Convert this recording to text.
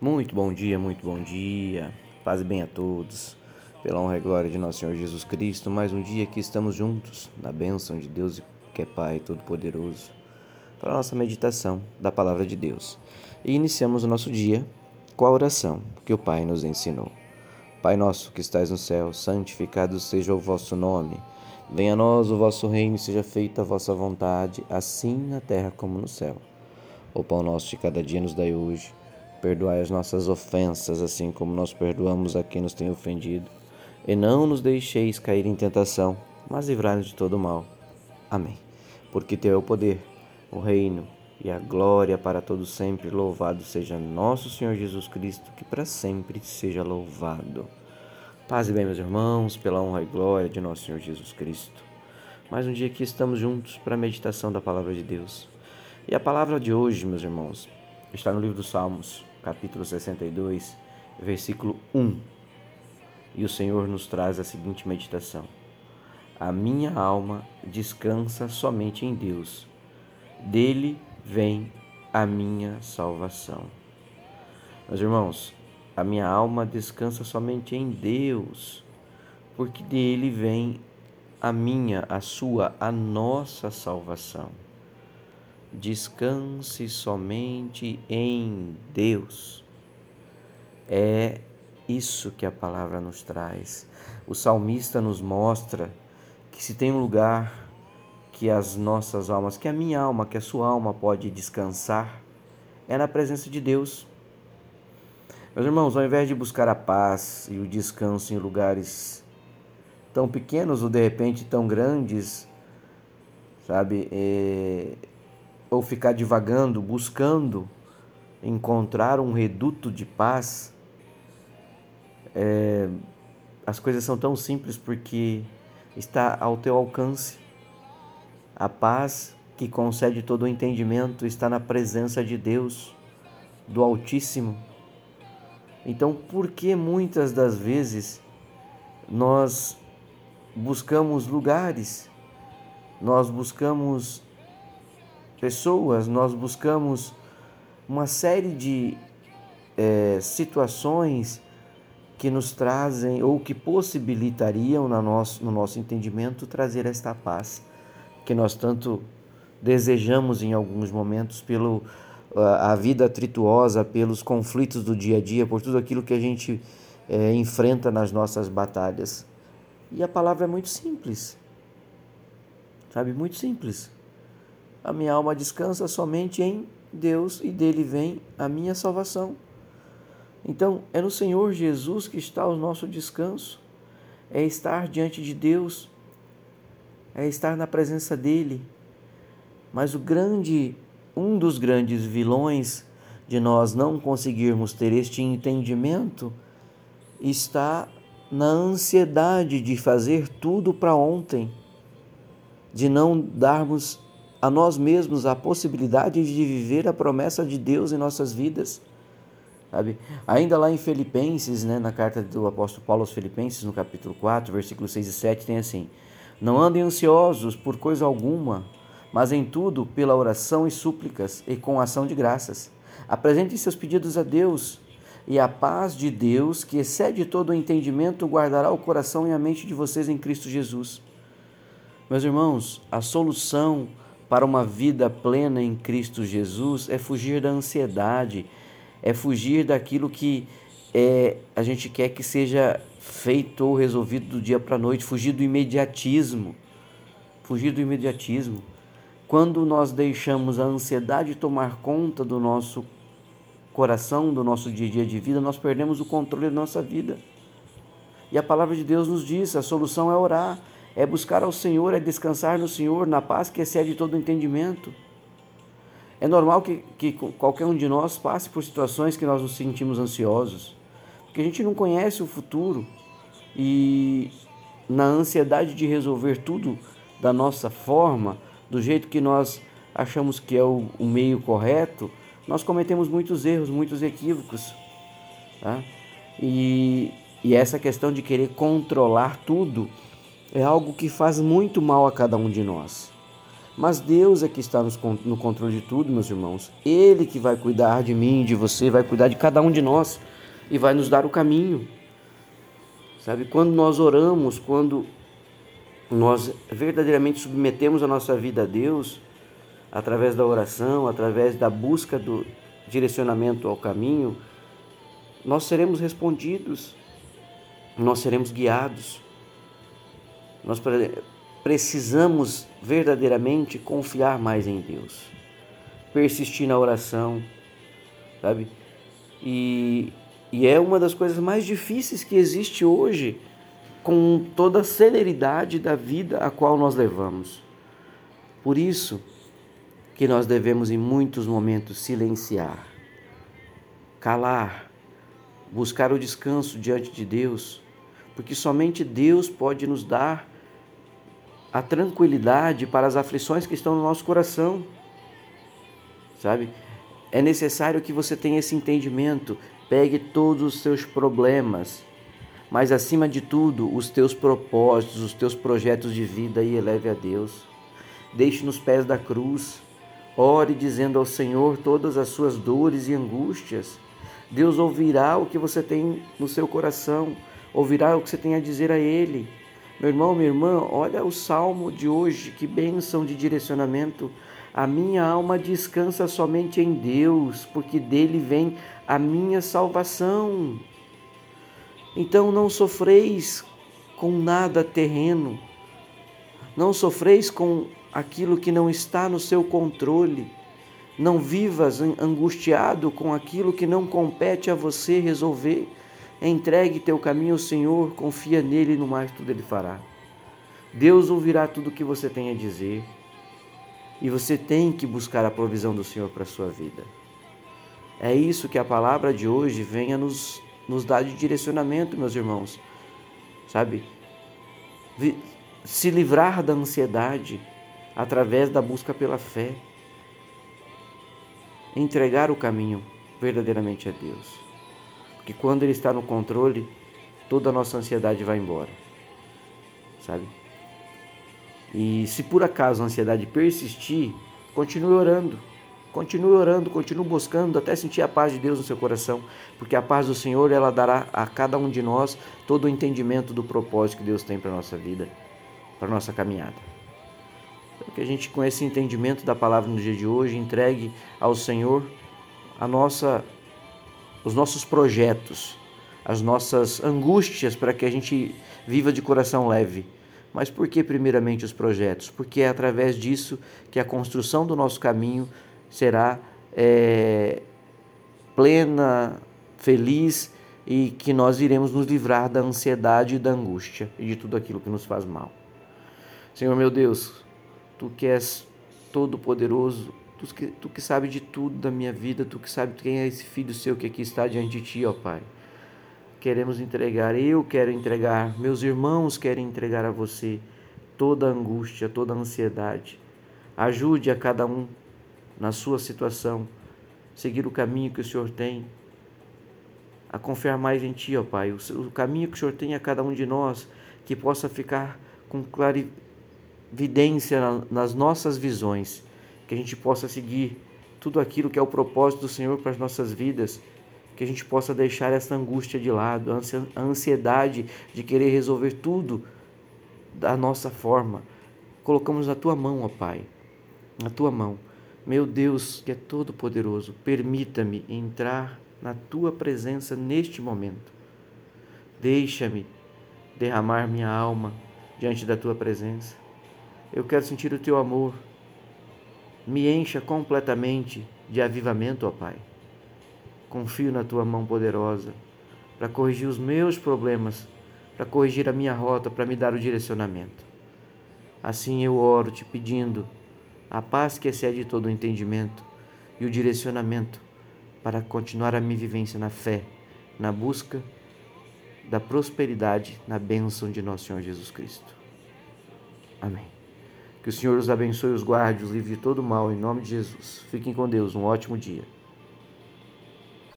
Muito bom dia, muito bom dia. Paz bem a todos. Pela honra e glória de nosso Senhor Jesus Cristo, mais um dia que estamos juntos na bênção de Deus que é Pai Todo-Poderoso para a nossa meditação da palavra de Deus. E iniciamos o nosso dia com a oração que o Pai nos ensinou. Pai nosso que estais no céu, santificado seja o vosso nome. Venha a nós o vosso reino, seja feita a vossa vontade, assim na terra como no céu. O pão nosso de cada dia nos dai hoje Perdoai as nossas ofensas, assim como nós perdoamos a quem nos tem ofendido. E não nos deixeis cair em tentação, mas livrai-nos de todo mal. Amém. Porque Teu é o poder, o reino e a glória para todos sempre. Louvado seja nosso Senhor Jesus Cristo, que para sempre seja louvado. Paz e bem, meus irmãos, pela honra e glória de nosso Senhor Jesus Cristo. Mais um dia que estamos juntos para a meditação da palavra de Deus. E a palavra de hoje, meus irmãos, está no livro dos Salmos, capítulo 62, versículo 1. E o Senhor nos traz a seguinte meditação: A minha alma descansa somente em Deus, dele vem a minha salvação. Meus irmãos, a minha alma descansa somente em Deus, porque dele vem a minha, a sua, a nossa salvação descanse somente em Deus. É isso que a palavra nos traz. O salmista nos mostra que se tem um lugar que as nossas almas, que a minha alma, que a sua alma pode descansar, é na presença de Deus. Meus irmãos, ao invés de buscar a paz e o descanso em lugares tão pequenos ou de repente tão grandes, sabe, é, ou ficar divagando, buscando encontrar um reduto de paz, é, as coisas são tão simples porque está ao teu alcance. A paz que concede todo o entendimento está na presença de Deus, do Altíssimo. Então, por que muitas das vezes nós buscamos lugares, nós buscamos pessoas, nós buscamos uma série de é, situações que nos trazem ou que possibilitariam no nosso, no nosso entendimento trazer esta paz que nós tanto desejamos em alguns momentos pelo a vida atrituosa, pelos conflitos do dia a dia, por tudo aquilo que a gente é, enfrenta nas nossas batalhas. E a palavra é muito simples, sabe? Muito simples. A minha alma descansa somente em Deus e dele vem a minha salvação. Então, é no Senhor Jesus que está o nosso descanso, é estar diante de Deus, é estar na presença dele. Mas o grande, um dos grandes vilões de nós não conseguirmos ter este entendimento está na ansiedade de fazer tudo para ontem, de não darmos a nós mesmos a possibilidade de viver a promessa de Deus em nossas vidas. Sabe? Ainda lá em Filipenses, né, na carta do apóstolo Paulo aos Filipenses, no capítulo 4, versículos 6 e 7, tem assim: Não andem ansiosos por coisa alguma, mas em tudo, pela oração e súplicas e com ação de graças. Apresentem seus pedidos a Deus, e a paz de Deus, que excede todo o entendimento, guardará o coração e a mente de vocês em Cristo Jesus. Meus irmãos, a solução para uma vida plena em Cristo Jesus é fugir da ansiedade, é fugir daquilo que é, a gente quer que seja feito ou resolvido do dia para a noite, fugir do imediatismo. Fugir do imediatismo. Quando nós deixamos a ansiedade tomar conta do nosso coração, do nosso dia a dia de vida, nós perdemos o controle da nossa vida. E a palavra de Deus nos diz: a solução é orar, é buscar ao Senhor, é descansar no Senhor, na paz que excede todo entendimento. É normal que, que qualquer um de nós passe por situações que nós nos sentimos ansiosos, porque a gente não conhece o futuro e na ansiedade de resolver tudo da nossa forma, do jeito que nós achamos que é o, o meio correto, nós cometemos muitos erros, muitos equívocos. Tá? E, e essa questão de querer controlar tudo é algo que faz muito mal a cada um de nós. Mas Deus é que está no controle de tudo, meus irmãos. Ele que vai cuidar de mim, de você, vai cuidar de cada um de nós e vai nos dar o caminho. Sabe, quando nós oramos, quando nós verdadeiramente submetemos a nossa vida a Deus, através da oração, através da busca do direcionamento ao caminho, nós seremos respondidos, nós seremos guiados. Nós precisamos verdadeiramente confiar mais em Deus, persistir na oração, sabe? E, e é uma das coisas mais difíceis que existe hoje, com toda a celeridade da vida a qual nós levamos. Por isso que nós devemos em muitos momentos silenciar, calar, buscar o descanso diante de Deus, porque somente Deus pode nos dar a tranquilidade para as aflições que estão no nosso coração. Sabe? É necessário que você tenha esse entendimento. Pegue todos os seus problemas, mas acima de tudo, os teus propósitos, os teus projetos de vida e eleve a Deus. Deixe nos pés da cruz. Ore dizendo ao Senhor todas as suas dores e angústias. Deus ouvirá o que você tem no seu coração, ouvirá o que você tem a dizer a Ele. Meu irmão, minha irmã, olha o salmo de hoje, que bênção de direcionamento. A minha alma descansa somente em Deus, porque dele vem a minha salvação. Então não sofreis com nada terreno, não sofreis com aquilo que não está no seu controle. Não vivas angustiado com aquilo que não compete a você resolver. Entregue teu caminho ao Senhor, confia nele e no mais tudo ele fará. Deus ouvirá tudo o que você tem a dizer e você tem que buscar a provisão do Senhor para a sua vida. É isso que a palavra de hoje vem a nos, nos dar de direcionamento, meus irmãos. Sabe? Se livrar da ansiedade através da busca pela fé. Entregar o caminho verdadeiramente a Deus. Porque quando Ele está no controle, toda a nossa ansiedade vai embora. Sabe? E se por acaso a ansiedade persistir, continue orando. Continue orando, continue buscando até sentir a paz de Deus no seu coração, porque a paz do Senhor ela dará a cada um de nós todo o entendimento do propósito que Deus tem para nossa vida, para nossa caminhada. Então, que a gente, com esse entendimento da palavra no dia de hoje, entregue ao Senhor a nossa os nossos projetos, as nossas angústias para que a gente viva de coração leve. Mas por que primeiramente os projetos? Porque é através disso que a construção do nosso caminho será é, plena, feliz e que nós iremos nos livrar da ansiedade e da angústia e de tudo aquilo que nos faz mal. Senhor meu Deus, Tu que és todo poderoso, Tu que, tu que sabe de tudo da minha vida, tu que sabe quem é esse filho seu que aqui está diante de ti, ó Pai. Queremos entregar, eu quero entregar, meus irmãos querem entregar a você toda a angústia, toda a ansiedade. Ajude a cada um na sua situação, seguir o caminho que o Senhor tem, a confiar mais em Ti, ó Pai. O, caminho que o Senhor tem a cada um de nós, que possa ficar com clarividência nas nossas visões que a gente possa seguir tudo aquilo que é o propósito do Senhor para as nossas vidas, que a gente possa deixar essa angústia de lado, a ansiedade de querer resolver tudo da nossa forma. Colocamos na tua mão, ó Pai, na tua mão. Meu Deus, que é todo poderoso, permita-me entrar na tua presença neste momento. Deixa-me derramar minha alma diante da tua presença. Eu quero sentir o teu amor me encha completamente de avivamento, ó Pai. Confio na tua mão poderosa para corrigir os meus problemas, para corrigir a minha rota, para me dar o direcionamento. Assim eu oro te pedindo a paz que excede todo o entendimento e o direcionamento para continuar a minha vivência na fé, na busca da prosperidade, na bênção de nosso Senhor Jesus Cristo. Amém. Que o Senhor os abençoe, os guarde, os livre de todo mal, em nome de Jesus. Fiquem com Deus, um ótimo dia.